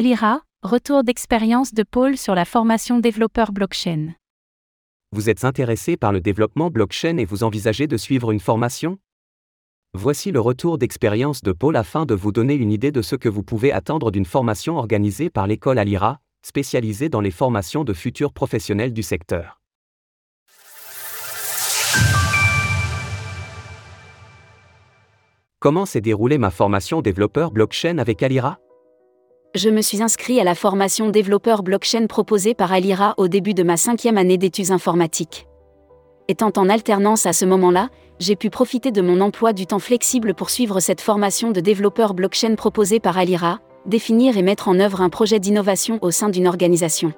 Alira, retour d'expérience de Paul sur la formation développeur blockchain. Vous êtes intéressé par le développement blockchain et vous envisagez de suivre une formation? Voici le retour d'expérience de Paul afin de vous donner une idée de ce que vous pouvez attendre d'une formation organisée par l'école Alira, spécialisée dans les formations de futurs professionnels du secteur. Comment s'est déroulée ma formation développeur blockchain avec Alira? Je me suis inscrit à la formation développeur blockchain proposée par Alira au début de ma cinquième année d'études informatiques. Étant en alternance à ce moment-là, j'ai pu profiter de mon emploi du temps flexible pour suivre cette formation de développeur blockchain proposée par Alira, définir et mettre en œuvre un projet d'innovation au sein d'une organisation.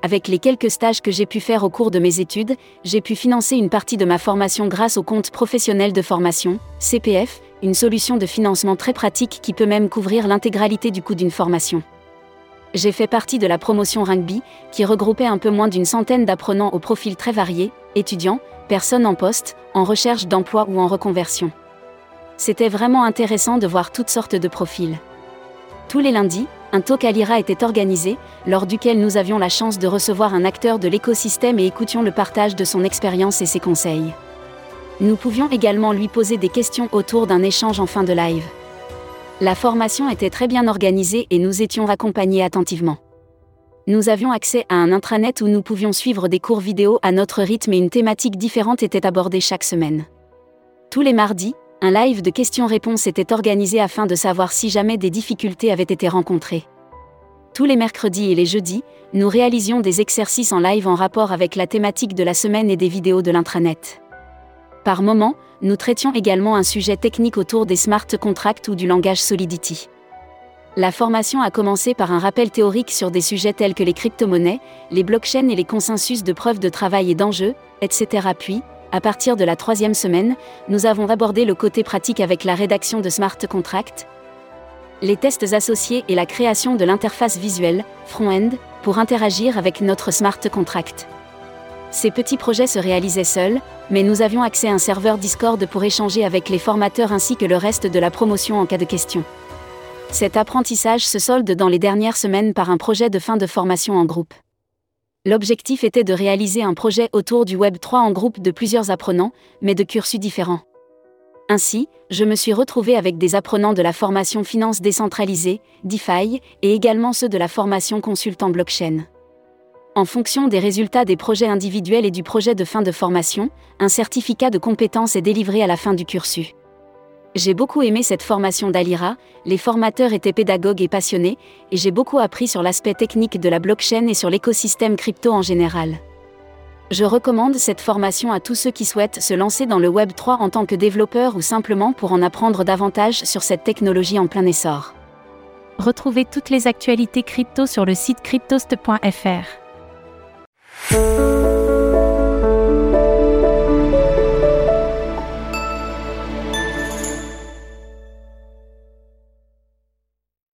Avec les quelques stages que j'ai pu faire au cours de mes études, j'ai pu financer une partie de ma formation grâce au compte professionnel de formation, CPF, une solution de financement très pratique qui peut même couvrir l'intégralité du coût d'une formation. J'ai fait partie de la promotion Rugby, qui regroupait un peu moins d'une centaine d'apprenants au profil très variés, étudiants, personnes en poste, en recherche d'emploi ou en reconversion. C'était vraiment intéressant de voir toutes sortes de profils. Tous les lundis, un talk à l'IRA était organisé, lors duquel nous avions la chance de recevoir un acteur de l'écosystème et écoutions le partage de son expérience et ses conseils. Nous pouvions également lui poser des questions autour d'un échange en fin de live. La formation était très bien organisée et nous étions accompagnés attentivement. Nous avions accès à un intranet où nous pouvions suivre des cours vidéo à notre rythme et une thématique différente était abordée chaque semaine. Tous les mardis, un live de questions-réponses était organisé afin de savoir si jamais des difficultés avaient été rencontrées. Tous les mercredis et les jeudis, nous réalisions des exercices en live en rapport avec la thématique de la semaine et des vidéos de l'intranet. Par moment, nous traitions également un sujet technique autour des smart contracts ou du langage Solidity. La formation a commencé par un rappel théorique sur des sujets tels que les crypto-monnaies, les blockchains et les consensus de preuves de travail et d'enjeux, etc. Puis, à partir de la troisième semaine, nous avons abordé le côté pratique avec la rédaction de smart contracts, les tests associés et la création de l'interface visuelle, front-end, pour interagir avec notre smart contract. Ces petits projets se réalisaient seuls, mais nous avions accès à un serveur Discord pour échanger avec les formateurs ainsi que le reste de la promotion en cas de questions. Cet apprentissage se solde dans les dernières semaines par un projet de fin de formation en groupe. L'objectif était de réaliser un projet autour du Web 3 en groupe de plusieurs apprenants, mais de cursus différents. Ainsi, je me suis retrouvé avec des apprenants de la formation finance décentralisée, DeFi, et également ceux de la formation consultant blockchain. En fonction des résultats des projets individuels et du projet de fin de formation, un certificat de compétence est délivré à la fin du cursus. J'ai beaucoup aimé cette formation d'Alira, les formateurs étaient pédagogues et passionnés, et j'ai beaucoup appris sur l'aspect technique de la blockchain et sur l'écosystème crypto en général. Je recommande cette formation à tous ceux qui souhaitent se lancer dans le Web 3 en tant que développeur ou simplement pour en apprendre davantage sur cette technologie en plein essor. Retrouvez toutes les actualités crypto sur le site cryptost.fr. oh